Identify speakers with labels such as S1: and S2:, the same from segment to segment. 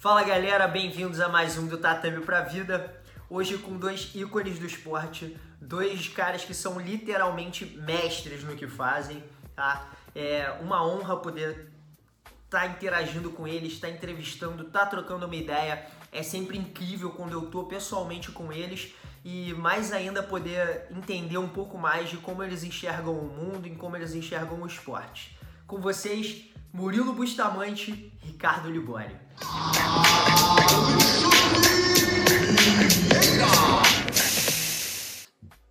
S1: Fala galera, bem-vindos a mais um do Tatame pra Vida. Hoje com dois ícones do esporte, dois caras que são literalmente mestres no que fazem, tá? É uma honra poder estar tá interagindo com eles, estar tá entrevistando, estar tá trocando uma ideia. É sempre incrível quando eu tô pessoalmente com eles e mais ainda poder entender um pouco mais de como eles enxergam o mundo e como eles enxergam o esporte. Com vocês, Murilo Bustamante, Ricardo Libório.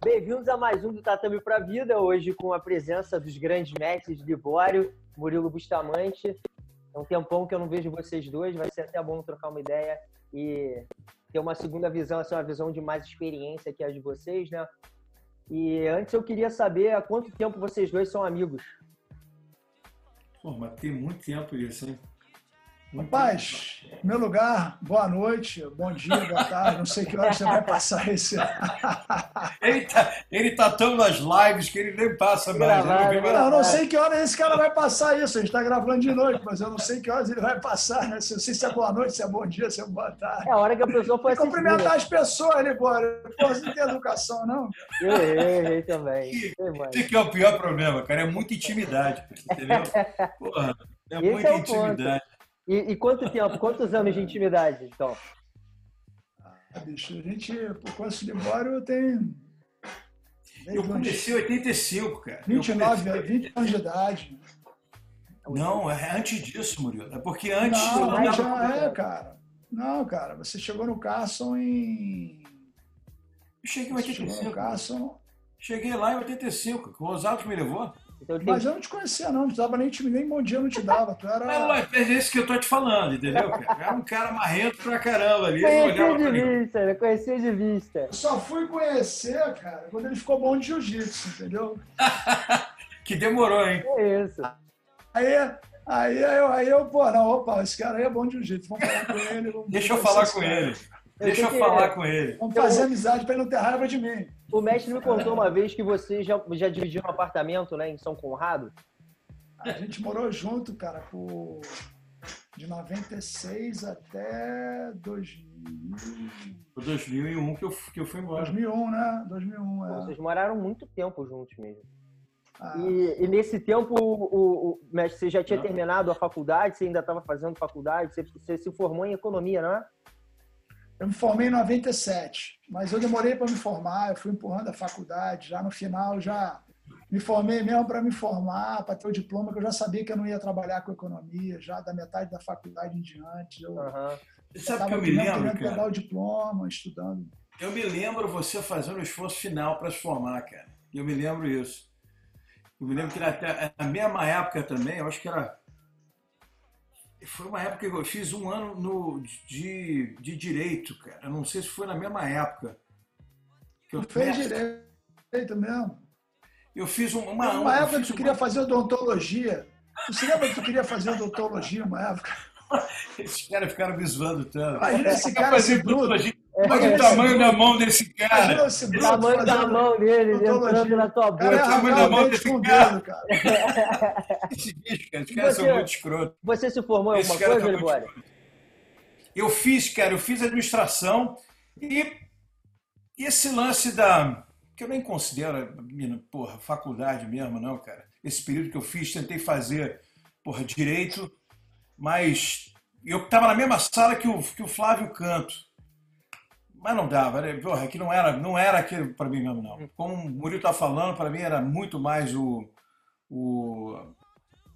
S1: Bem-vindos a mais um do Tatame para Vida, hoje com a presença dos grandes mestres Libório, Murilo Bustamante. É um tempão que eu não vejo vocês dois, vai ser até bom trocar uma ideia e ter uma segunda visão, assim, uma visão de mais experiência que a de vocês, né? E antes eu queria saber há quanto tempo vocês dois são amigos.
S2: Pô, mas tem muito tempo isso, hein?
S3: Rapaz, meu lugar, boa noite, bom dia, boa tarde, não sei que hora você vai passar esse.
S2: ele, tá, ele tá tão nas lives que ele nem passa mais.
S3: Né? não, eu não sei que hora esse cara vai passar isso, a gente está gravando de noite, mas eu não sei que horas ele vai passar, né? Se, sei se é boa noite, se é bom dia, se é boa tarde.
S1: É a hora que a pessoa foi
S3: Cumprimentar as pessoas ali, agora. Pô, você não tem educação, não?
S1: Eu errei também.
S2: Esse que é o pior problema, cara, é muita intimidade, entendeu? Porra, é Esse muita é intimidade. Ponto.
S1: E, e, quanto tempo, quantos anos de intimidade, então?
S3: Ah, bicho, a gente, por conta de Libório, tem.
S2: Eu comecei em 85, cara.
S3: 29, comecei... 20 anos de idade.
S2: Não, é antes disso, Murilo. É porque antes.
S3: Não, eu já é, cara. Não, cara, você chegou no Carson em.
S2: Eu cheguei em 85.
S3: Chegou no Carson.
S2: Cheguei lá em 85, o Osado me levou.
S3: Então, Mas eu não te conhecia, não. Não te dava nem, nem bom dia, não te dava. Tu era...
S2: Não, é esse que eu tô te falando, entendeu? Era um cara marrento pra caramba ali.
S1: Conhecia de vista, né? Conhecia de vista. Eu
S3: só fui conhecer, cara, quando ele ficou bom de jiu-jitsu, entendeu?
S2: que demorou, hein?
S1: É isso.
S3: Aí, aí, aí, eu, aí eu, pô, não, opa, esse cara aí é bom de jiu-jitsu. Vamos falar com ele.
S2: Deixa eu falar com cara. ele. Deixa eu, eu falar com ele.
S3: Vamos fazer amizade pra ele não ter raiva de mim.
S1: O mestre me contou uma vez que você já, já dividiu um apartamento né, em São Conrado.
S3: A gente morou junto, cara, por de 96 até 2000.
S2: Foi 2001 que eu, que eu fui embora.
S3: 2001, né? 2001, é.
S1: Vocês moraram muito tempo juntos mesmo. Ah. E, e, nesse tempo, o, o, o, mestre, você já tinha não. terminado a faculdade? Você ainda estava fazendo faculdade? Você, você se formou em economia, não é?
S3: Eu me formei em 97, mas eu demorei para me formar, eu fui empurrando a faculdade, já no final já me formei mesmo para me formar, para ter o diploma, que eu já sabia que eu não ia trabalhar com economia, já da metade da faculdade em diante. Eu
S2: uhum. Sabe que eu me lembro,
S3: querendo cara? pegar o diploma, estudando.
S2: Eu me lembro você fazendo o esforço final para se formar, cara. Eu me lembro isso. Eu me lembro que na, na mesma época também, eu acho que era foi uma época que eu fiz um ano no, de, de direito, cara. Eu não sei se foi na mesma época.
S3: Que eu fez direito mesmo.
S2: Eu fiz uma. Uma,
S3: uma época que tu uma... queria fazer odontologia. Você lembra que tu queria fazer odontologia uma época?
S2: Esses caras ficaram me zoando tanto.
S3: Imagina esse cara esse bruto.
S2: Olha o tamanho da mão desse cara.
S1: O tamanho da mão dele entrando na tua boca.
S2: Olha o tamanho da mão desse cara. cara. Esse bicho, cara, os caras são muito escrotos.
S1: Você se formou em alguma coisa, Libório?
S2: Eu fiz, cara, eu fiz administração e esse lance da. que eu nem considero, porra, faculdade mesmo, não, cara. Esse período que eu fiz, tentei fazer, porra, direito, mas eu estava na mesma sala que o, que o Flávio Canto. Mas não dava, né? Porra, que não era, não era aquilo para mim mesmo, não. Como o Murilo está falando, para mim era muito mais o, o,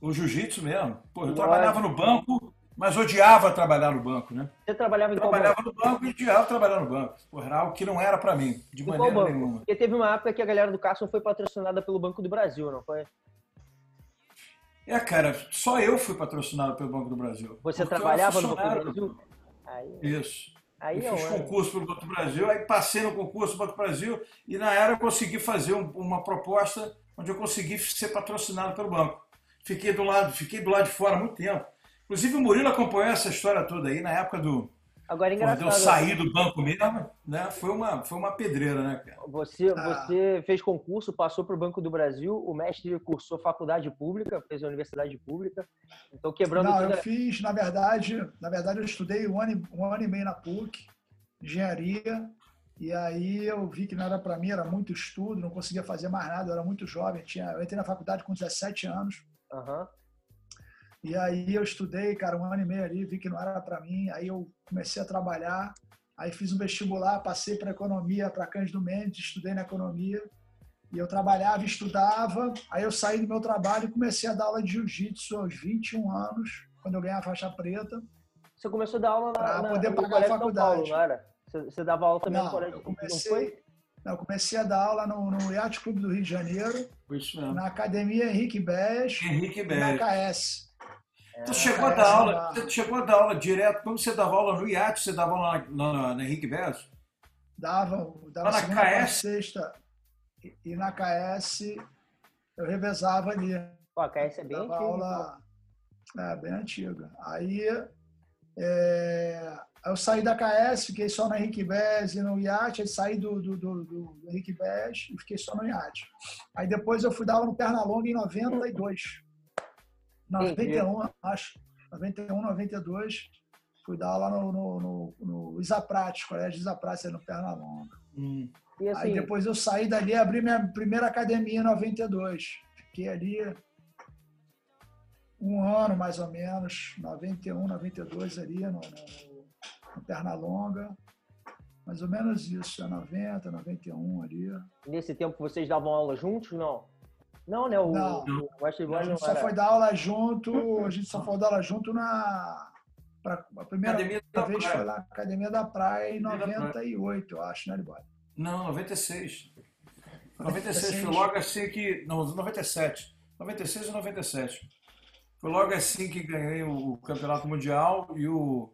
S2: o jiu-jitsu mesmo. Porra, eu trabalhava no banco, mas odiava trabalhar no banco, né?
S1: Você trabalhava em
S2: Trabalhava no banco e odiava trabalhar no banco. Porra, era algo que não era para mim, de maneira nenhuma.
S1: Porque teve uma época que a galera do Carson foi patrocinada pelo Banco do Brasil, não foi?
S2: É, cara, só eu fui patrocinado pelo Banco do Brasil.
S1: Você trabalhava no Banco do Brasil?
S2: Aí... Isso. Aí eu fiz concurso pelo Banco do Brasil, aí passei no concurso do Banco do Brasil e na era eu consegui fazer um, uma proposta onde eu consegui ser patrocinado pelo banco. Fiquei do lado, fiquei do lado de fora há muito tempo. Inclusive o Murilo acompanhou essa história toda aí na época do,
S1: Agora, engraçado.
S2: Quando eu saí do banco mesmo, né? Foi uma, foi uma pedreira, né, cara?
S1: Você,
S3: Ah.
S1: você fez concurso, passou para o Banco do Brasil, o mestre cursou faculdade pública, fez a universidade pública. Então, quebrando
S3: Não,
S1: toda...
S3: eu fiz, na verdade, na verdade eu estudei um ano, e- um ano e meio na PUC, engenharia, e aí eu vi que não era para mim, era muito estudo, não conseguia fazer mais nada, eu era muito jovem, tinha, eu entrei na faculdade com 17 anos,
S1: Aham.
S3: E aí eu estudei, cara, um ano e meio ali, vi que não era para mim, aí eu comecei a trabalhar, aí fiz um vestibular, passei para economia, para Cândido Mendes, estudei na economia, e eu trabalhava, estudava, aí eu saí do meu trabalho e comecei a dar aula de jiu-jitsu aos 21 anos, quando eu ganhei a faixa preta.
S1: Você começou a dar aula na, na,
S3: poder pagar a
S1: Colégio São
S3: faculdade.
S1: Paulo, não era? Você, você dava aula também no
S3: Não,
S1: colégio,
S3: eu
S1: não foi?
S3: comecei, não, eu comecei a dar aula no, no Yacht Clube do Rio de Janeiro,
S2: Foi isso mesmo.
S3: na Academia Henrique Bés
S2: Henrique
S3: e na
S2: Belli.
S3: KS.
S2: Tu chegou a
S3: É,
S2: dar aula, você chegou a dar aula direto, quando você dava aula no iate, você dava aula na, na, na Henrique Belli?
S3: Dava, dava
S2: na
S3: segunda,
S2: KS?
S3: sexta. E, e na KS eu revezava ali.
S1: Pô, a KS é bem
S3: dava
S1: antiga,
S3: aula é, bem antiga. Aí é, eu saí da KS, fiquei só no Henrique Bés e no iate, aí saí do, do, do, do Henrique Bés e fiquei só no iate. Aí depois eu fui dar aula no Pernalonga em 92. 91, acho. 91, 92. Fui dar aula no, no, no, no Isaprates, Colégio Isaprates, no Pernalonga.
S2: Hum.
S1: E assim,
S3: Aí depois eu saí dali e abri minha primeira academia em 92. Fiquei ali um ano mais ou menos, 91, 92 ali no, no, no Pernalonga. Mais ou menos isso, é 90, 91 ali.
S1: nesse tempo vocês davam aula juntos, não? Não, né? O,
S3: Não.
S1: o Wesley
S3: A
S1: Boy não
S3: gente só
S1: era.
S3: foi dar aula junto, a gente só foi dar aula junto na. Pra, a primeira
S2: Academia da
S3: vez
S2: Praia.
S3: foi lá na Academia da Praia em
S2: Academia da Praia.
S3: 98, eu acho, né, Liboy?
S2: Não, 96. 96 foi
S3: 96.
S2: logo assim que. Não, 97. 96 ou 97. Foi logo assim que ganhei o Campeonato Mundial e o.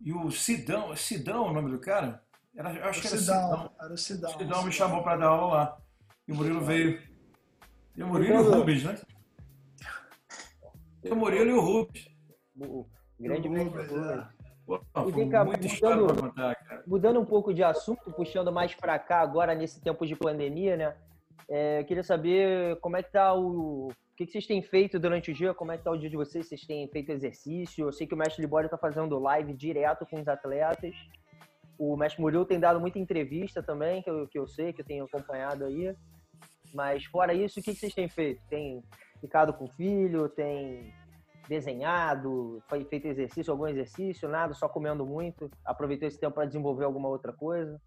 S2: E o Sidão. Sidão é o nome do cara? Era, eu acho
S3: O
S2: que era
S3: Sidão,
S2: Sidão.
S3: era o Sidão.
S2: O Sidão me chamou para dar aula lá. E o Murilo veio. E o Murilo e o. Rubens, né? E o Murilo e o Rubens.
S1: O grande
S3: Rubens, é.
S2: Pô,
S1: E vem cá, mudando-
S2: contar.
S1: Mudando um pouco de assunto, puxando mais para cá agora nesse tempo de pandemia, né? É, eu queria saber como é que tá o, o que, que vocês têm feito durante o dia, como é que tá o dia de vocês, vocês têm feito exercício? Eu sei que o mestre Libório tá fazendo live direto com os atletas. O mestre Murilo tem dado muita entrevista também, que eu, que eu sei, que eu tenho acompanhado aí. Mas fora isso, o que, vocês têm feito? Tem ficado com o filho, tem desenhado, foi feito exercício, algum exercício, nada, só comendo muito, aproveitou esse tempo para desenvolver alguma outra coisa.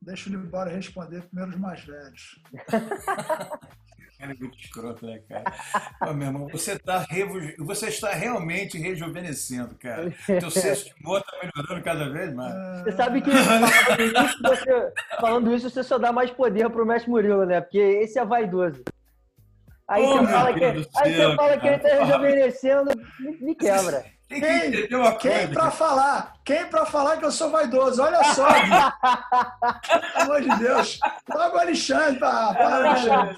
S3: Deixa o Libório responder primeiro os mais velhos.
S2: Cara, é muito escroto, né, cara? Meu irmão, você, tá reju... você está realmente rejuvenescendo, cara. Teu senso de humor está melhorando cada vez mais.
S1: Você sabe que falando isso, você, falando isso, você só dá mais poder pro mestre Murilo, né? Porque esse é vaidoso. Aí
S2: Ô,
S1: você fala, que,
S2: Deus
S1: aí
S2: céu,
S1: você fala que ele tá
S2: cara.
S1: rejuvenescendo, me, me quebra.
S2: Tem que
S3: Quem?
S2: entender uma
S3: Quem
S2: coisa.
S3: pra falar? Quem pra falar que eu sou vaidoso? Olha só, Gui. Pelo amor de Deus. Logo o Alexandre, tá? Para, Alexandre.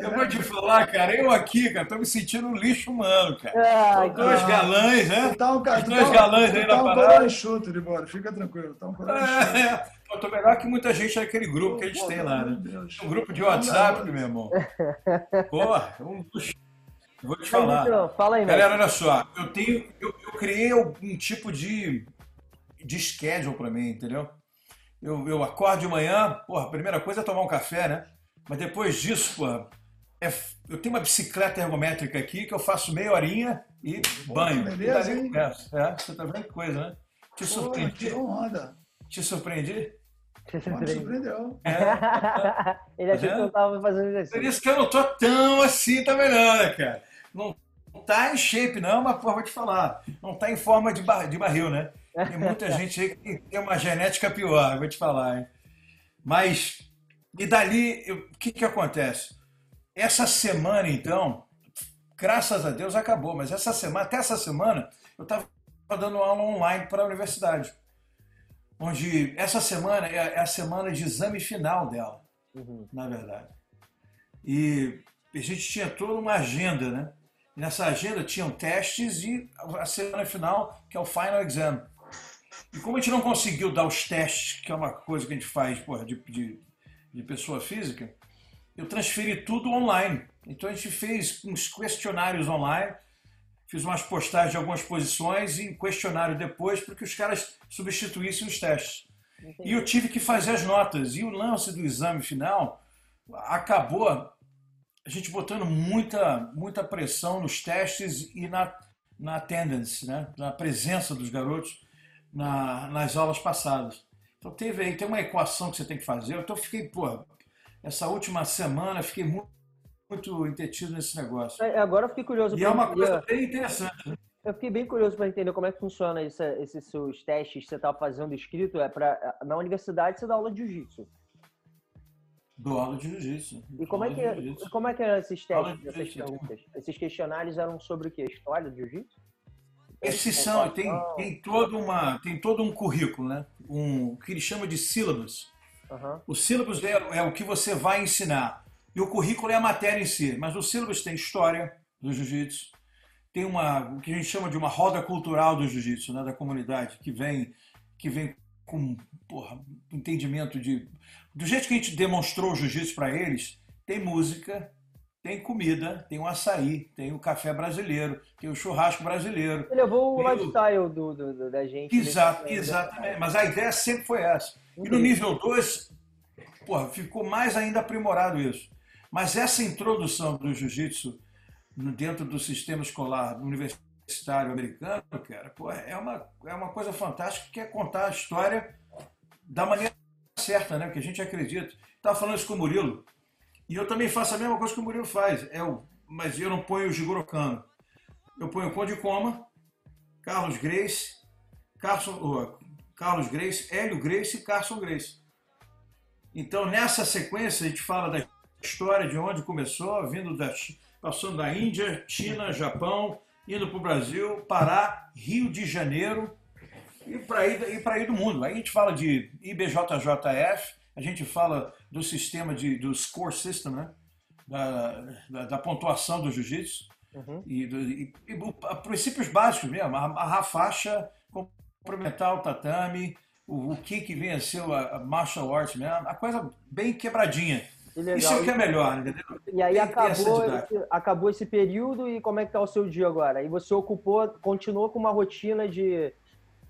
S2: Eu vou te falar, cara, eu aqui, cara, tô me sentindo um lixo humano, cara.
S1: Ai,
S2: Dois
S3: Ah.
S2: galãs, né?
S3: Tá um,
S2: Os dois
S3: tá um- tu
S2: aí
S3: tá
S2: na
S3: um
S2: parada.
S3: coroa enxuto, Libório. Fica tranquilo. Tá um enxuto.
S2: É, eu tô melhor que muita gente naquele grupo que eles têm lá, né?
S3: Meu Deus.
S2: Um grupo de WhatsApp, meu irmão. Porra, um luxo. Vou te falar.
S1: então, fala aí.
S2: Galera, olha só, eu tenho, eu, eu criei algum tipo de, de schedule para mim, entendeu? Eu, eu acordo de manhã, porra, a primeira coisa é tomar um café, né? Mas depois disso, porra, é, eu tenho uma bicicleta ergométrica aqui que eu faço meia horinha e banho.
S3: beleza,
S2: e dali
S3: hein?
S2: É, você tá vendo que coisa, né? Te
S3: Pô,
S2: surpreendi?
S3: onda.
S2: Te surpreendi?
S3: Me surpreendeu.
S2: É.
S1: Ele achou que eu tava fazendo
S2: Por
S1: exercício.
S2: isso que eu não tô tão assim também não, né, cara? Não tá em shape não, mas porra, vou te falar. Não tá em forma de, bar, de barril, né? Tem muita gente aí que tem uma genética pior, vou te falar, hein? Mas, e dali, o que que acontece? Essa semana, então, graças a Deus acabou, mas essa semana, até essa semana, eu estava dando aula online para a universidade. Onde essa semana é é a semana de exame final dela
S1: Uhum.
S2: na verdade. E a gente tinha toda uma agenda, né? Nessa agenda tinham testes e a semana final, que é o final exam. E como a gente não conseguiu dar os testes, que é uma coisa que a gente faz porra, de, de, de pessoa física, eu transferi tudo online. Então a gente fez uns questionários online, fiz umas postagens de algumas posições e questionário depois para que os caras substituíssem os testes. Entendi. E eu tive que fazer as notas. E o lance do exame final acabou a gente botando muita, muita pressão nos testes e na, na attendance, né? na presença dos garotos na, nas aulas passadas. Então teve aí, tem uma equação que você tem que fazer. Então eu fiquei, pô, essa última semana fiquei muito, muito entretido nesse negócio.
S1: É, agora eu fiquei curioso.
S2: E é uma coisa bem interessante. Né?
S1: Eu fiquei bem curioso para entender como é que funciona esse, esses seus testes que você está fazendo escrito. É para na universidade você dá aula de jiu-jitsu.
S2: Do aula de jiu-jitsu.
S1: E como é, que, como é que eram esses testes, essas perguntas? Esses questionários eram sobre o quê? História do jiu-jitsu?
S2: Esses são, tem, tem, todo uma, tem todo um currículo, né? Um, o que ele chama de sílabus. Uhum. O sílabus é, é, o que você vai ensinar. E o currículo é a matéria em si. Mas o sílabus tem história do jiu-jitsu, tem uma, o que a gente chama de uma roda cultural do jiu-jitsu, né? da comunidade, que vem, que vem com porra, entendimento de. Do jeito que a gente demonstrou o jiu-jitsu para eles, tem música, tem comida, tem o açaí, tem o café brasileiro, tem o churrasco brasileiro.
S1: Ele levou o lifestyle do, do, da gente.
S2: Exato, exatamente. Mas a ideia sempre foi essa. E no nível 2, porra, ficou mais ainda aprimorado isso. Mas essa introdução do jiu-jitsu dentro do sistema escolar universitário americano, cara, porra, é, uma, é uma coisa fantástica que é contar a história da maneira certa, né? Que a gente acredita. Estava falando isso com o Murilo. E eu também faço a mesma coisa que o Murilo faz. É o, mas eu não ponho o Jigoro Kano. Eu ponho o Conde Coma, Carlos Grace, Carson, Carlos Grace, Hélio Grace e Carson Grace. Então, nessa sequência, a gente fala da história de onde começou, vindo da, passando da Índia, China, Japão, indo para o Brasil, Pará, Rio de Janeiro e para aí, aí do mundo. Aí a gente fala de IBJJF, a gente fala do sistema de, do score system, né? da, da, da pontuação do jiu-jitsu. Uhum. E, do, e, e, princípios básicos mesmo, amarrar a faixa, complementar o tatame, o, o que vem a ser a, a martial arts mesmo, a coisa bem quebradinha. Isso é o que é melhor, entendeu?
S1: E aí acabou esse, acabou esse período e como é que tá o seu dia agora? E você ocupou, continuou com uma rotina de,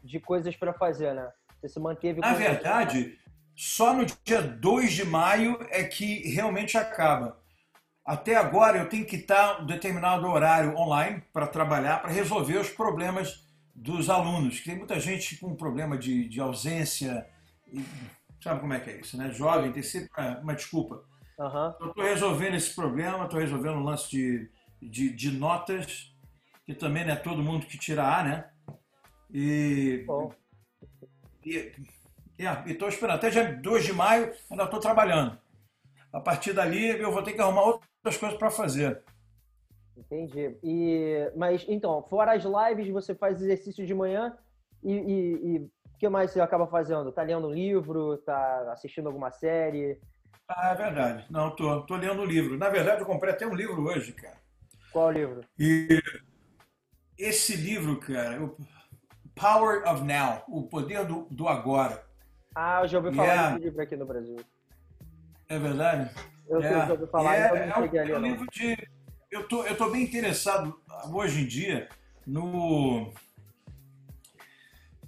S1: de coisas para fazer, né? Você se manteve...
S2: Na verdade, só no dia 2 de maio é que realmente acaba. Até agora eu tenho que estar um determinado horário online para trabalhar, para resolver os problemas dos alunos. Que tem muita gente com problema de, de ausência. E, sabe como é que é isso, né? Jovem, tem sempre uma, uma desculpa. Uhum. Eu estou resolvendo esse problema, estou resolvendo o lance de, de, de, notas, que também não é todo mundo que tira A, né? E. Bom. E estou esperando. Até dia 2 de maio ainda estou trabalhando. A partir dali eu vou ter que arrumar outras coisas para fazer.
S1: Entendi. E, mas então, fora as lives, você faz exercício de manhã e o que mais você acaba fazendo? Tá lendo um livro? Tá assistindo alguma série?
S2: Ah, é verdade. Não, tô, tô lendo um livro. Na verdade, eu comprei até um livro hoje, cara.
S1: Qual livro?
S2: E esse livro, cara, o Power of Now, o poder do, do agora.
S1: Ah, eu já ouvi falar yeah. desse livro aqui no Brasil.
S2: É verdade?
S1: Eu, é, já ouvi falar,
S2: é, então não é, ali, é um livro de eu tô, eu tô bem interessado hoje em dia no. O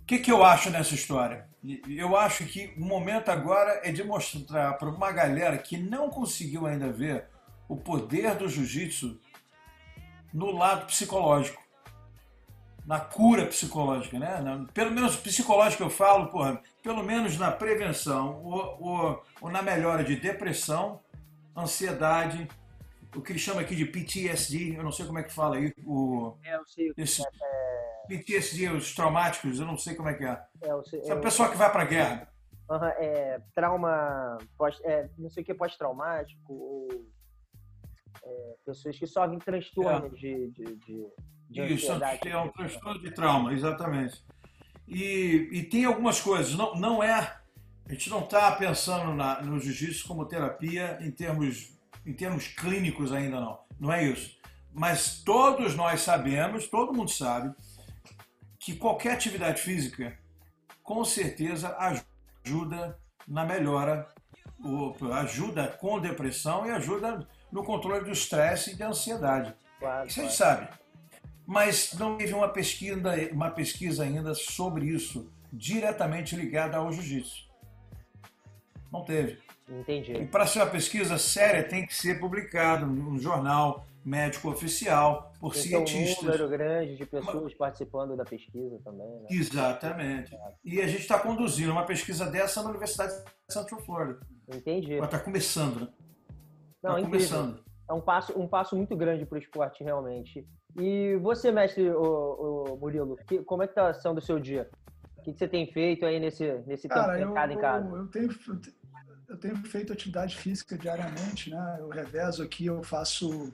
S2: que, que eu acho nessa história? Eu acho que o momento agora é de mostrar para uma galera que não conseguiu ainda ver o poder do jiu-jitsu no lado psicológico, na cura psicológica, né? Pelo menos psicológico eu falo, porra, pelo menos na prevenção ou, ou, ou na melhora de depressão, ansiedade, o que ele chama aqui de PTSD, eu não sei como é que fala aí, o,
S1: é, eu sei,
S2: esse, é... PTSD, os traumáticos, eu não sei como é que é. é sei, é a pessoa que vai para guerra.
S1: Uhum, é, trauma, pós, é, não sei o que, pós-traumático, ou é, pessoas que sofrem transtornos é. de, de, de
S2: Isso, é um transtorno de trauma, exatamente. E, e tem algumas coisas, não, não é, a gente não está pensando na, no jiu-jitsu como terapia em termos em termos clínicos ainda não. Não é isso. Mas todos nós sabemos, todo mundo sabe, que qualquer atividade física, com certeza, ajuda na melhora, ajuda com depressão e ajuda no controle do estresse e da ansiedade. Claro, isso a gente sabe. Mas não teve uma pesquisa, uma pesquisa ainda sobre isso, diretamente ligada ao jiu-jitsu. Não teve.
S1: Entendi.
S2: E para ser uma pesquisa séria, tem que ser publicado num jornal médico oficial, por tem cientistas.
S1: um número grande de pessoas participando da pesquisa também. Né?
S2: Exatamente. E a gente está conduzindo uma pesquisa dessa na Universidade de Central Florida.
S1: Entendi.
S2: Está começando, né?
S1: Não, tá começando. É um passo, um passo muito grande para o esporte, realmente. E você, mestre o, o Murilo, que, como é que está sendo o seu dia? O que, que, você tem feito aí nesse, nesse
S3: Cara,
S1: tempo trancado em casa?
S3: Eu tenho, eu tenho feito atividade física diariamente, né? Eu revezo aqui, eu faço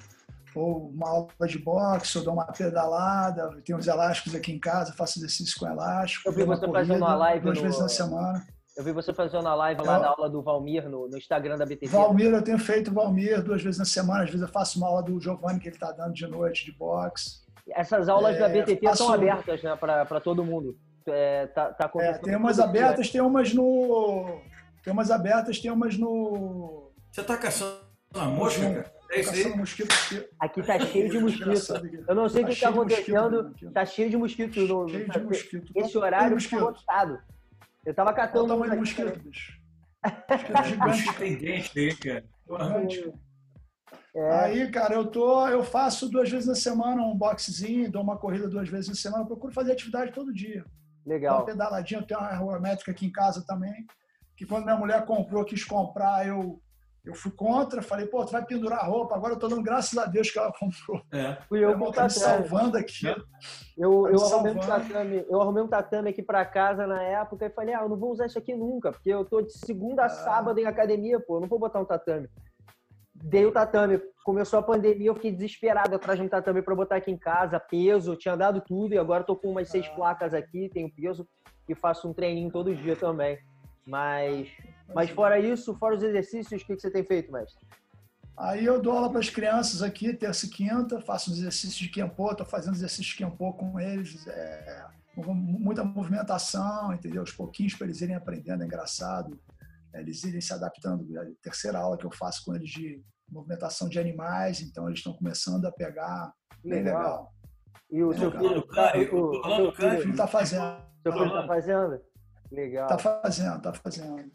S3: ou uma aula de boxe, ou dou uma pedalada, tem uns elásticos aqui em casa, faço exercício com elástico.
S1: Eu vi você fazendo uma live
S3: duas
S1: no...
S3: vezes na semana.
S1: Eu vi você fazendo uma live lá eu... da aula do Valmir no, no Instagram da BTT.
S3: Valmir, eu tenho feito Valmir duas vezes na semana. Às vezes eu faço uma aula do Giovanni que ele está dando de noite de boxe.
S1: Essas aulas é, da BTT faço... são abertas né, para todo mundo. É, tá, tá
S3: é, tem umas abertas, tem umas no. Tem umas abertas, tem umas no.
S2: Você está caçando uma mosca, cara? É isso aí.
S3: Mosquito
S1: aqui tá cheio de mosquito. Eu não sei o tá que está acontecendo. Tá cheio de mosquito. No, cheio de mosquito. Esse horário está lotado. Eu tava catando.
S3: Olha o tamanho do mosquito, bicho. Mosquito
S2: gigante. Tem dente aí, cara.
S3: É. Aí, cara, eu tô, eu faço duas vezes na semana um boxezinho, dou uma corrida duas vezes na semana, eu procuro fazer atividade todo dia.
S1: Legal.
S3: Uma pedaladinha, eu tenho uma ergométrica aqui em casa também, que quando minha mulher comprou, quis comprar, eu eu fui contra, falei, pô, tu vai pendurar roupa, agora eu tô dando graças a Deus que ela comprou.
S1: É. Fui eu com
S3: tá me salvando aqui. É.
S1: Eu, tá eu, arrumei um tatame, eu arrumei um tatame aqui para casa na época e falei, ah, eu não vou usar isso aqui nunca, porque eu tô de segunda a ah. sábado em academia, pô, eu não vou botar um tatame. Dei o tatame, começou a pandemia, eu fiquei desesperado atrás de um tatame para botar aqui em casa, peso, tinha dado tudo e agora tô com umas seis ah. placas aqui, tenho peso e faço um treininho todo dia também. Mas mas fora isso, fora os exercícios, o que, você tem feito, mestre?
S3: Aí eu dou aula para as crianças aqui, terça e quinta, faço uns exercícios de Kempo, estou fazendo exercícios de Kempo com eles, é, muita movimentação, entendeu? Aos pouquinhos para eles irem aprendendo, é engraçado, é, eles irem se adaptando. É a terceira aula que eu faço com eles de movimentação de animais, então eles estão começando a pegar, bem legal. legal.
S1: E o seu filho, o,
S3: seu filho está fazendo.
S1: Seu filho está fazendo? Legal.
S3: Está fazendo, está fazendo.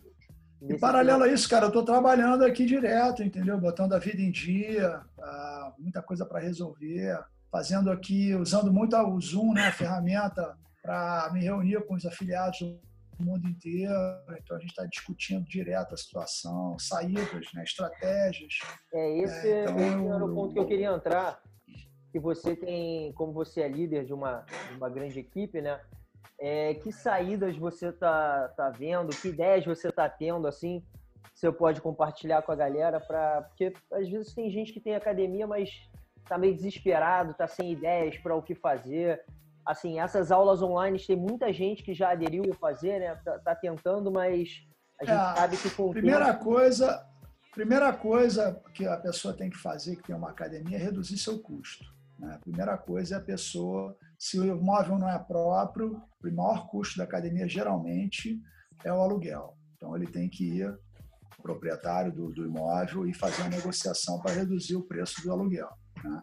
S3: Em paralelo a isso, cara, eu estou trabalhando aqui direto, entendeu? Botando a vida em dia, ah, muita coisa para resolver, fazendo aqui, usando muito o Zoom, né, a ferramenta, para me reunir com os afiliados do mundo inteiro. Então a gente está discutindo direto a situação, saídas, né, estratégias.
S1: É esse, é, então, esse era o ponto que eu queria entrar. Que você tem, como você é líder de uma, de uma grande equipe, né? É, que saídas você tá, tá vendo? Que ideias você tá tendo, assim? Você pode compartilhar com a galera para porque às vezes tem gente que tem academia, mas tá meio desesperado, tá sem ideias para o que fazer. Assim, essas aulas online tem muita gente que já aderiu a fazer, né? Tá, tá tentando, mas a gente é, sabe que com
S3: primeira tempo... coisa, primeira coisa que a pessoa tem que fazer que tem uma academia é reduzir seu custo. Né? A primeira coisa é a pessoa se o imóvel não é próprio, o maior custo da academia geralmente é o aluguel. Então ele tem que ir ao proprietário do, do imóvel e fazer uma negociação para reduzir o preço do aluguel. Né?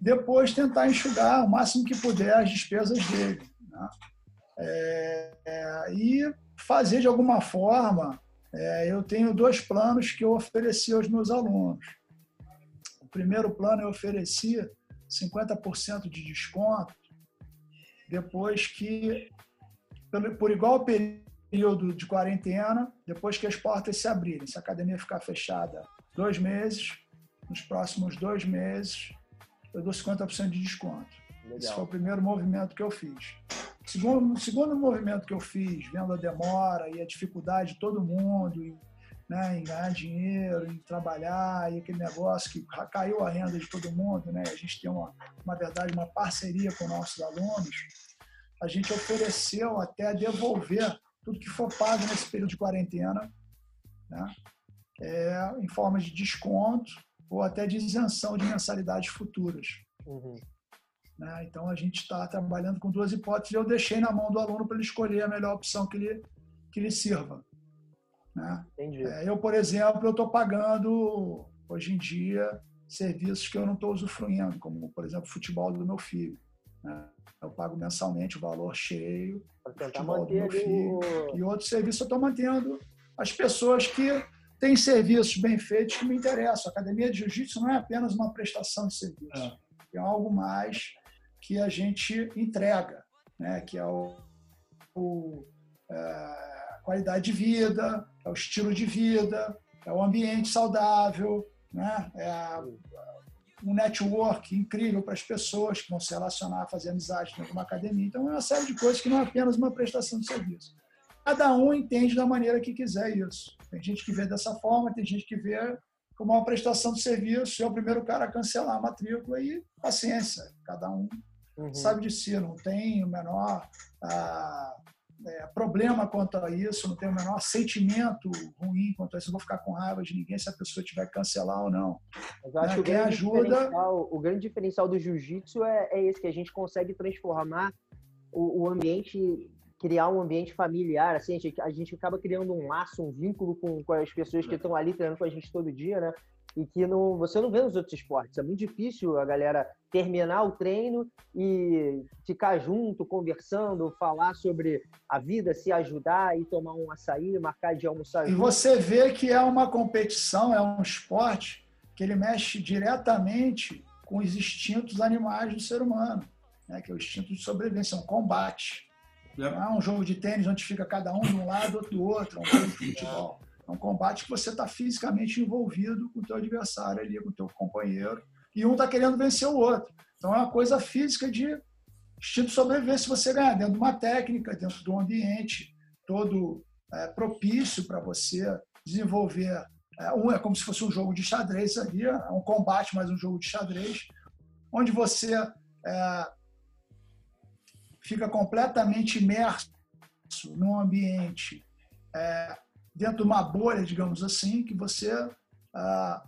S3: Depois tentar enxugar o máximo que puder as despesas dele. Né? É, é, e fazer de alguma forma. É, eu tenho dois planos que eu ofereci aos meus alunos. O primeiro plano eu ofereci 50% de desconto depois que, por igual período de quarentena, depois que as portas se abrirem, se a academia ficar fechada dois meses, nos próximos dois meses, eu dou 50% de desconto. Legal. Esse foi o primeiro movimento que eu fiz. O segundo, segundo movimento que eu fiz, vendo a demora e a dificuldade de todo mundo em, né, em ganhar dinheiro, em trabalhar, e aquele negócio que caiu a renda de todo mundo, né? a gente tem, uma, uma verdade, uma parceria com nossos alunos, a gente ofereceu até devolver tudo que for pago nesse período de quarentena, né? É, em forma de desconto ou até de isenção de mensalidades futuras. Uhum. Né? Então a gente está trabalhando com duas hipóteses. Eu deixei na mão do aluno para ele escolher a melhor opção que lhe, que lhe sirva. Né? É, eu, por exemplo, eu estou pagando hoje em dia serviços que eu não estou usufruindo, como por exemplo futebol do meu filho. Né? Eu pago mensalmente o valor cheio do futebol do meu filho. O... E outros serviços eu estou mantendo as pessoas que têm serviços bem feitos que me interessam. A academia de jiu-jitsu não é apenas uma prestação de serviço, é, é algo mais que a gente entrega, né? que é o, o é, qualidade de vida, é o estilo de vida, é o ambiente saudável, né? é um network incrível para as pessoas que vão se relacionar, fazer amizade dentro de uma academia. Então, é uma série de coisas que não é apenas uma prestação de serviço. Cada um entende da maneira que quiser isso. Tem gente que vê dessa forma, tem gente que vê como uma prestação de serviço. É o primeiro cara a cancelar a matrícula e paciência. Cada um uhum. sabe de si, não tem o menor ah, é, problema quanto a isso, não tenho o menor sentimento ruim quanto a isso, não vou ficar com raiva de ninguém se a pessoa tiver que cancelar ou não.
S1: Mas acho né? que o ajuda. O grande diferencial do jiu-jitsu é, é, esse, que a gente consegue transformar o, o, ambiente, criar um ambiente familiar, assim, a gente, a gente acaba criando um laço, um vínculo com, com as pessoas que estão ali treinando com a gente todo dia, né? E que não, você não vê nos outros esportes. É muito difícil a galera terminar o treino e ficar junto, conversando, falar sobre a vida, se ajudar e tomar um açaí, marcar de almoçar.
S3: E você vê que é uma competição, é um esporte que ele mexe diretamente com os instintos animais do ser humano, né? que é o instinto de sobrevivência, é um combate. Não é um jogo de tênis onde fica cada um de um lado, outro do outro, é um jogo de futebol. É um combate que você está fisicamente envolvido com o teu adversário ali, com o teu companheiro, e um está querendo vencer o outro. Então é uma coisa física de instinto de sobrevivência você ganhar dentro de uma técnica, dentro de um ambiente todo é, propício para você desenvolver. É, um é como se fosse um jogo de xadrez ali, é um combate, mas um jogo de xadrez, onde você é, fica completamente imerso num ambiente é, dentro de uma bolha, digamos assim, que você ah,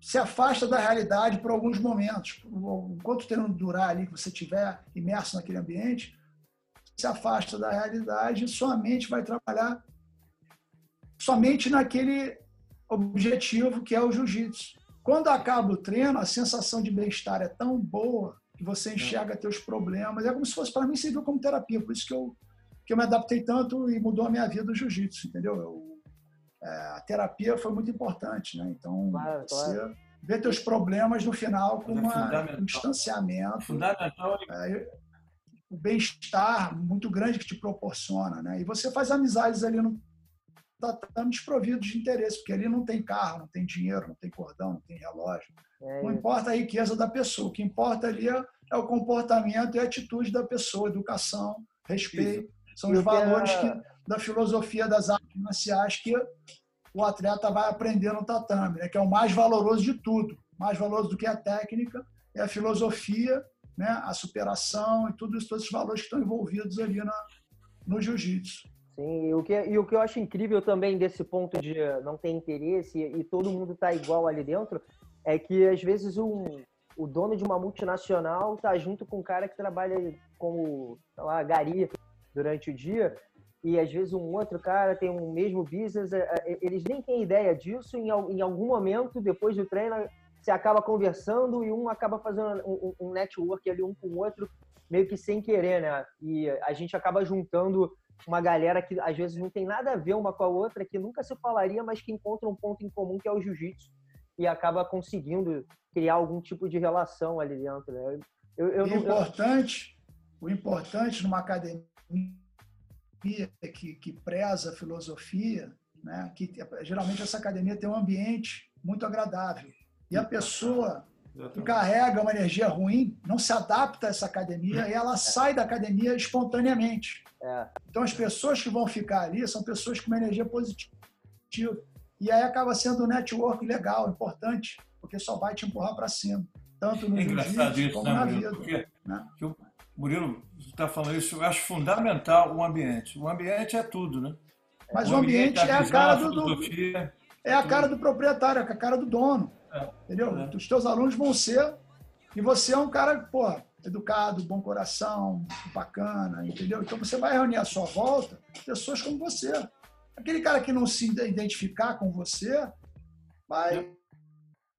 S3: se afasta da realidade por alguns momentos. Enquanto o treino durar ali, que você estiver imerso naquele ambiente, se afasta da realidade e sua mente vai trabalhar somente naquele objetivo que é o jiu-jitsu. Quando acaba o treino, a sensação de bem-estar é tão boa que você enxerga teus problemas. É como se fosse, para mim, serviu como terapia. Por isso que eu que eu me adaptei tanto e mudou a minha vida o jiu-jitsu, entendeu? Eu, é, a terapia foi muito importante, né? Então, claro, você claro. vê teus problemas no final com é uma, um distanciamento. Fundamental. É, o bem-estar muito grande que te proporciona, né? E você faz amizades ali no tatame desprovido de interesse, porque ali não tem carro, não tem dinheiro, não tem cordão, não tem relógio. É não importa a riqueza da pessoa, o que importa ali é, é o comportamento e a atitude da pessoa, educação, respeito. Isso. São os valores que, da filosofia das artes marciais que o atleta vai aprender no tatame, né? que é o mais valoroso de tudo. Mais valoroso do que a técnica é a filosofia, né? a superação e tudo isso, todos esses valores que estão envolvidos ali na, no jiu-jitsu.
S1: Sim, e o, que, e o que eu acho incrível também desse ponto de não ter interesse e, e todo mundo tá igual ali dentro é que às vezes um, o dono de uma multinacional tá junto com um cara que trabalha como, sei lá, gari durante o dia e às vezes um outro cara tem um mesmo business, é, é, eles nem têm ideia disso, em, em algum momento, depois do treino, você acaba conversando e um acaba fazendo um, um network ali um com o outro, meio que sem querer, né? E a gente acaba juntando uma galera que às vezes não tem nada a ver uma com a outra, que nunca se falaria, mas que encontra um ponto em comum que é o jiu-jitsu e acaba conseguindo criar algum tipo de relação ali dentro, né?
S3: Eu, eu, o importante, eu... o importante numa academia que, que preza a filosofia, né? que geralmente essa academia tem um ambiente muito agradável. E a pessoa que carrega uma energia ruim não se adapta a essa academia e ela sai da academia espontaneamente. É. Então as pessoas que vão ficar ali são pessoas com uma energia positiva. E aí acaba sendo um network legal, importante, porque só vai te empurrar para cima, tanto no é jiu como né, na vida. Porque
S2: né? Murilo está falando isso, eu acho fundamental o ambiente. O ambiente é tudo, né?
S3: Mas o, o ambiente, ambiente, é a cara do, do é a cara do proprietário, é a cara do dono. É, entendeu? É. Os teus alunos vão ser E você é um cara, pô, educado, bom coração, bacana, entendeu? Então você vai reunir à sua volta pessoas como você. Aquele cara que não se identificar com você, vai.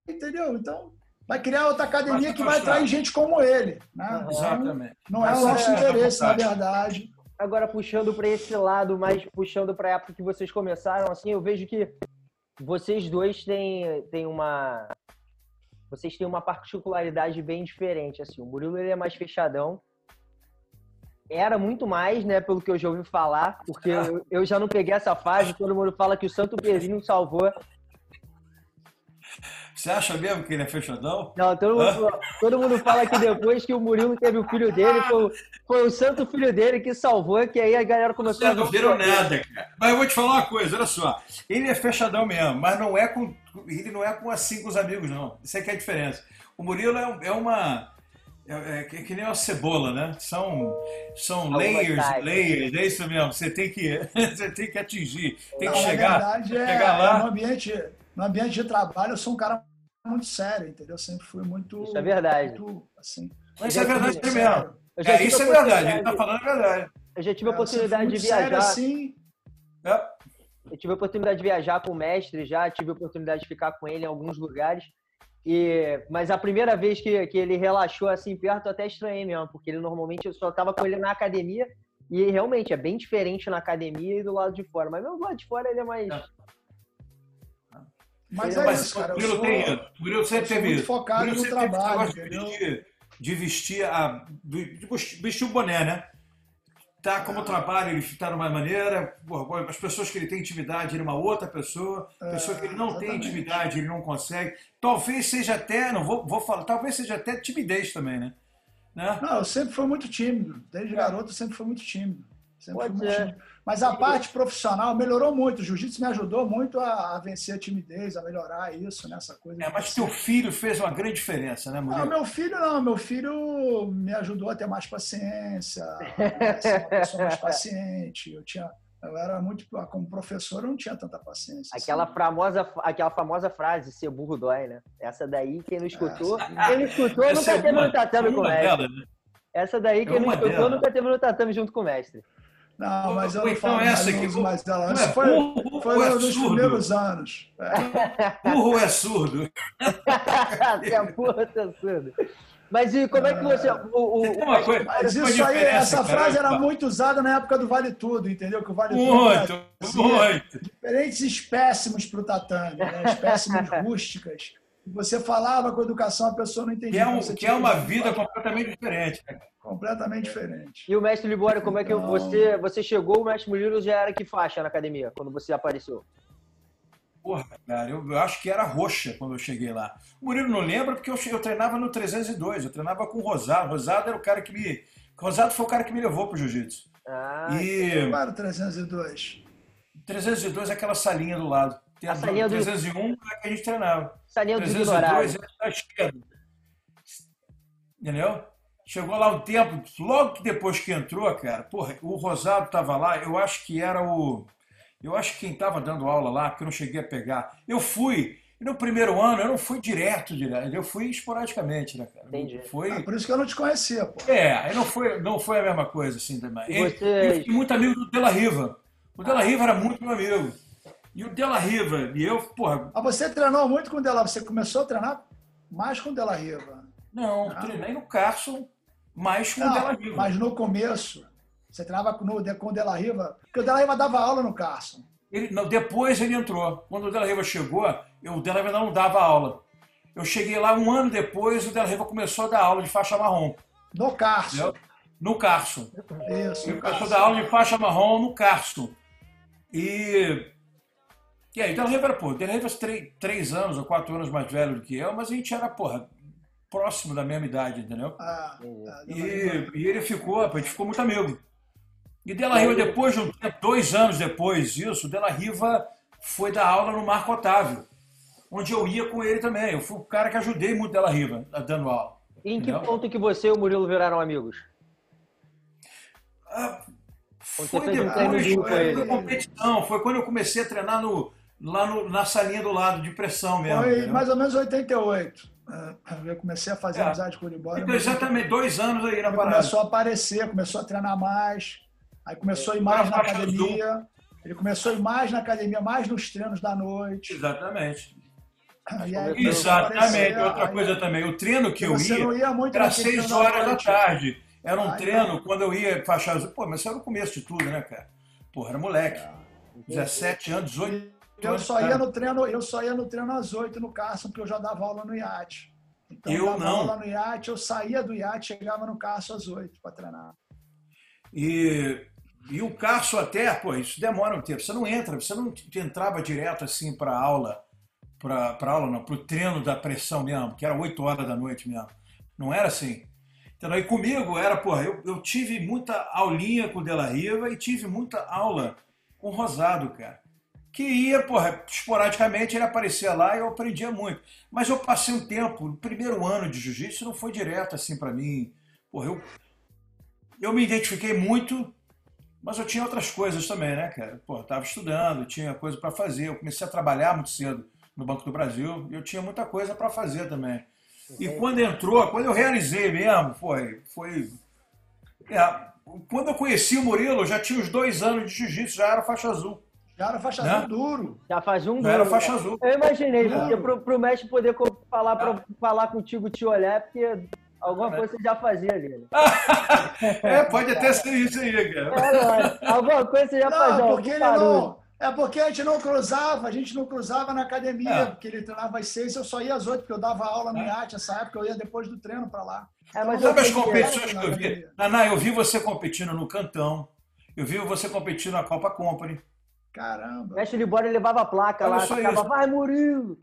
S3: Entendeu? Então, vai criar outra academia que vai atrair gente como ele. Né?
S2: Exatamente.
S3: Não é o nosso interesse, na verdade.
S1: Agora, puxando para esse lado, mais puxando para a época que vocês começaram, assim, eu vejo que vocês dois têm, têm uma. Vocês têm uma particularidade bem diferente. Assim, o Murilo ele é mais fechadão. Era muito mais, né, pelo que eu já ouvi falar, porque eu, eu já não peguei essa fase. Todo mundo fala que o Santo Pedrinho salvou.
S2: Você acha mesmo que ele é fechadão?
S1: Não, todo mundo, todo mundo fala que depois que o Murilo teve o filho dele, foi, foi, o santo filho dele que salvou, que aí a galera começou
S2: Vocês a... não viram nada, cara. Mas eu vou te falar uma coisa, olha só. Ele é fechadão mesmo, mas não é com, ele não é com assim com os amigos, não. Isso é que é a diferença. O Murilo é, é uma... É, é, é, que nem uma cebola, né? São, são layers, layers, é isso mesmo. Você tem que, você tem que atingir, tem não, que chegar,
S3: verdade, é, chegar lá. no ambiente, no ambiente de trabalho, eu sou um cara muito sério, entendeu? Eu sempre fui muito.
S1: Isso é verdade.
S3: Muito, assim,
S2: Mas isso é verdade mesmo. É, isso é verdade, ele tá falando a verdade.
S1: Eu já tive a é, oportunidade de viajar. Sério,
S3: assim.
S2: É.
S1: Eu tive a oportunidade de viajar com o mestre, já tive a oportunidade de ficar com ele em alguns lugares. E, mas a primeira vez que, que ele relaxou assim perto, eu até estranhei mesmo, porque ele normalmente eu só estava com ele na academia e realmente é bem diferente na academia e do lado de fora. Mas mesmo do lado de fora ele é mais, é.
S3: Mas é mas isso, cara. O Murilo, sou, tem,
S2: o Murilo sempre teve
S3: isso. focado no trabalho, de,
S2: de, vestir a, de vestir o boné, né? Tá como trabalho, ele está de uma maneira, as pessoas que ele tem intimidade, ele é uma outra pessoa, é, pessoa que ele não exatamente. tem intimidade, ele não consegue. Talvez seja até, não vou, vou falar, talvez seja até timidez também, né?
S3: né? Não, eu sempre fui muito tímido. Desde garoto eu sempre fui muito tímido. Sempre Pode ser. Mas a parte profissional melhorou muito. O jiu-jitsu me ajudou muito a, a, vencer a timidez, a melhorar isso, nessa né? coisa.
S2: É, mas teu filho fez uma grande diferença, né, Murilo?
S3: Não, meu filho não. Meu filho me ajudou a ter mais paciência, a ser uma pessoa mais paciente. Eu tinha eu era muito como professor eu não tinha tanta paciência
S1: aquela assim. famosa aquela famosa frase ser burro dói né essa daí quem não escutou é, quem não escutou nunca teve no tatame com o mestre né? essa daí quem é não escutou dela. nunca teve no tatame junto com o mestre
S3: não, mas eu não então falo essa mais, aqui, dela. Isso foi, burro foi nos é primeiros anos.
S2: É. Burro é surdo.
S1: é burro é surdo. Mas e como é que você. O, o,
S3: mas isso aí, essa frase era muito usada na época do Vale Tudo, entendeu? Que o Vale
S2: muito, Tudo. Muito, muito.
S3: Diferentes espécimes para o tatame, né? espécimes rústicas. Você falava com educação, a pessoa não entendia.
S2: Que é, um, que é uma vida completamente diferente. Né?
S3: Completamente diferente.
S1: E o mestre Libório, como é que então... você, você chegou? O mestre Murilo já era que faixa na academia, quando você apareceu?
S2: Porra, cara, eu, eu, acho que era roxa quando eu cheguei lá. O Murilo não lembra porque eu, eu treinava no 302, eu treinava com o Rosado. Rosado era o cara que me. Rosado foi o cara que me levou pro jiu-jitsu.
S1: Ah,
S3: e... Qual era o 302?
S2: 302 é aquela salinha do lado. Tem a, a salinha 301 do... é que a gente treinava.
S1: Salinha 302
S2: do é da esquerda. Entendeu? Chegou lá o tempo, logo que depois que entrou, cara, porra, o Rosado tava lá, eu acho que era o. Eu acho que quem tava dando aula lá, porque eu não cheguei a pegar. Eu fui, e no primeiro ano eu não fui direto, direto, eu fui esporadicamente, né, cara?
S1: Entendi.
S3: Foi... Ah, por isso que eu não te conhecia, pô.
S2: É, não foi, não foi a mesma coisa, assim, também. E você... Eu fiquei muito amigo do Della Riva. O Della Riva era muito meu amigo. E o Della Riva, e eu, porra.
S3: Ah, você treinou muito com o Della Você começou a treinar mais com o Della Riva?
S2: Não, não. treinei no Carson mais com não, o Della Riva.
S3: Mas no começo, você treinava com, no, com o Della Riva, porque o Della Riva dava aula no Carson.
S2: Ele, não, depois ele entrou. Quando o Della Riva chegou, eu, o Della Riva não dava aula. Eu cheguei lá um ano depois, o Della Riva começou a dar aula de faixa marrom.
S3: No Carson. Entendeu?
S2: No Carson.
S3: Isso.
S2: Ele começou a dar aula de faixa marrom no Carson. E. E aí, Della Riva era, pô, Della Riva três, três anos ou quatro anos mais velho do que eu, mas a gente era, porra, próximo da mesma idade, entendeu?
S3: Ah, ah
S2: e, e, ele ficou, a gente ficou muito amigo. E Della Riva, depois de um tempo, dois anos depois disso, Della Riva foi dar aula no Marco Otávio, onde eu ia com ele também. Eu fui o cara que ajudei muito Della Riva dando aula.
S1: E em entendeu? que ponto que você e o Murilo viraram amigos?
S2: Ah, foi depois, um foi na competição, foi quando eu comecei a treinar no, lá no, na salinha do lado, de pressão mesmo.
S3: Foi entendeu? mais ou menos 88. Eu comecei a fazer é. amizade com o Libório.
S2: Então, exatamente, dois anos aí na parada.
S3: Começou a aparecer, começou a treinar mais, aí começou a ir mais na academia. Ele começou a ir mais na academia, mais nos treinos da noite.
S2: Exatamente. Aí, Exatamente. Outra aí, coisa também, o treino que eu ia, ia era seis horas da tarde. Era um aí, treino, quando eu ia faixa azul, pô, mas isso era o começo de tudo, né, cara? Pô, era moleque. É. 17 anos, 18
S3: eu só ia no treino, eu só ia no treino às 8 no Carson, porque eu já dava aula no iate. Então, eu, dava não. aula no iate, eu saía do iate, chegava no Carson às 8 para treinar.
S2: E, e o Carson até, pô, isso demora um tempo. Você não entra, você não entrava direto assim para aula, para aula não, para o treino da pressão mesmo, que era 8 horas da noite mesmo. Não era assim. Então, aí comigo era, porra, eu, eu tive muita aulinha com o Della Riva e tive muita aula com o Rosado, cara que ia, porra, esporadicamente ele aparecia lá e eu aprendia muito. Mas eu passei um tempo, o primeiro ano de jiu-jitsu não foi direto assim para mim. Porra, eu, eu me identifiquei muito, mas eu tinha outras coisas também, né, cara? Pô, tava estudando, tinha coisa para fazer. Eu comecei a trabalhar muito cedo no Banco do Brasil e eu tinha muita coisa para fazer também. E quando entrou, quando eu realizei mesmo, foi. foi é, quando eu conheci o Murilo, eu já tinha uns dois anos de jiu-jitsu, já era faixa azul.
S3: Já era faixa azul duro.
S1: Já faz um
S2: duro. Já era faixa azul.
S1: Eu imaginei, Não. porque pro, pro mestre poder falar, pra, falar contigo, te olhar, porque alguma coisa você já fazia ali. Né?
S2: é, pode até ser isso aí, cara.
S1: É, alguma coisa você já
S3: não,
S1: fazia.
S3: Porque ele não, é porque a gente não cruzava, a gente não cruzava na academia, é. porque ele treinava às seis, eu só ia às oito, porque eu dava aula no é. iate, essa época eu ia depois do treino para lá.
S2: É, mas então, Sabe as competições que eu vi? Naná, eu vi você competindo no Cantão, eu vi você competindo na Copa Company.
S3: Caramba.
S1: Mestre Libório levava a placa Olha lá, ficava, vai Murilo!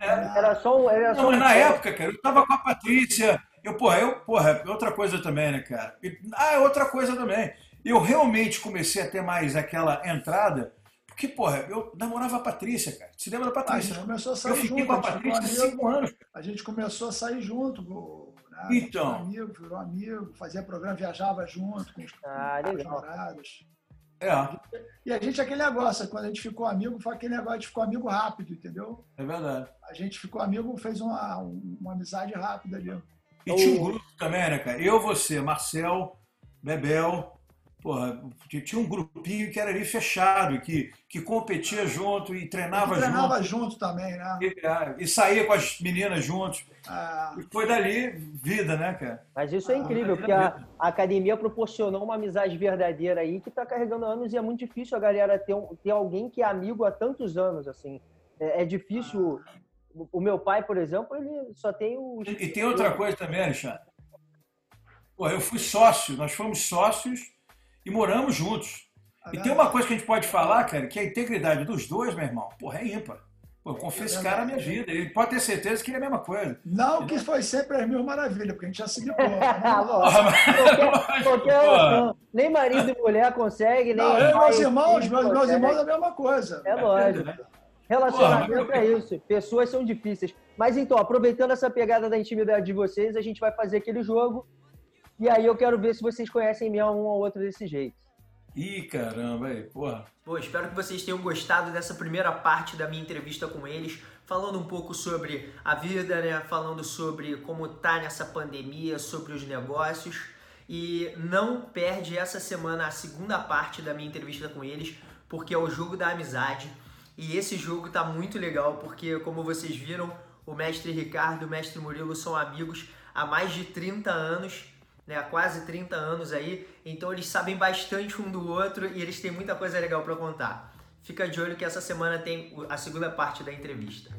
S2: É. Era só, era só Não, mas na época, cara, eu tava com a Patrícia. Eu, porra, eu, porra, outra coisa também, né, cara? E, ah, outra coisa também. Eu realmente comecei a ter mais aquela entrada, porque, porra, eu namorava a Patrícia, cara. Você lembra da Patrícia?
S3: A gente começou a sair eu
S2: fiquei
S3: junto,
S2: com a Patrícia cinco anos.
S3: A gente começou a sair junto,
S2: né? Então.
S3: Virou amigo, virou amigo, fazia programa, viajava junto com os,
S1: ah,
S3: com os namorados.
S2: É.
S3: E a gente, aquele negócio, quando a gente ficou amigo, foi aquele negócio, gente ficou amigo rápido, entendeu?
S2: É verdade.
S3: A gente ficou amigo, fez uma, uma amizade rápida ali.
S2: E tinha um grupo também, né, cara? Eu, você, Marcel, Bebel, porra, tinha um grupinho que era ali fechado, que, que competia junto e treinava,
S3: e treinava
S2: junto.
S3: junto também, né?
S2: E, é, e saía com as meninas juntos. Ah. E foi dali vida, né, cara?
S1: Mas isso é incrível, porque a, a, academia proporcionou uma amizade verdadeira aí que está carregando anos e é muito difícil a galera ter, um, ter alguém que é amigo há tantos anos, assim. É, é difícil. Ah. O meu pai, por exemplo, ele só tem o.
S2: E, e tem outra coisa também, Alexandre. Pô, eu fui sócio, nós fomos sócios e moramos juntos. E tem uma coisa que a gente pode falar, cara, que a integridade dos dois, meu irmão, porra, é ímpar. Pô, eu confio esse cara na minha vida. Ele pode ter certeza que ele é a mesma coisa.
S3: Não que foi sempre as mil maravilhas, porque a gente já se ligou. Né?
S1: qualquer, qualquer, nem marido e mulher consegue, nem. Não,
S3: eu e meus irmãos, meus, meus irmãos é a mesma coisa.
S1: É lógico. Relacionamento Porra, é isso. Pessoas são difíceis. Mas então, aproveitando essa pegada da intimidade de vocês, a gente vai fazer aquele jogo. E aí eu quero ver se vocês conhecem mesmo um ou outro desse jeito.
S2: Ih, caramba, aí, porra.
S4: Pô, espero que vocês tenham gostado dessa primeira parte da minha entrevista com eles, falando um pouco sobre a vida, né? Falando sobre como tá nessa pandemia, sobre os negócios. E não perde essa semana a segunda parte da minha entrevista com eles, porque é o jogo da amizade. E esse jogo tá muito legal, porque como vocês viram, o mestre Ricardo e o mestre Murilo são amigos há mais de 30 anos né, há quase 30 anos aí, então eles sabem bastante um do outro e eles têm muita coisa legal para contar. Fica de olho que essa semana tem a segunda parte da entrevista.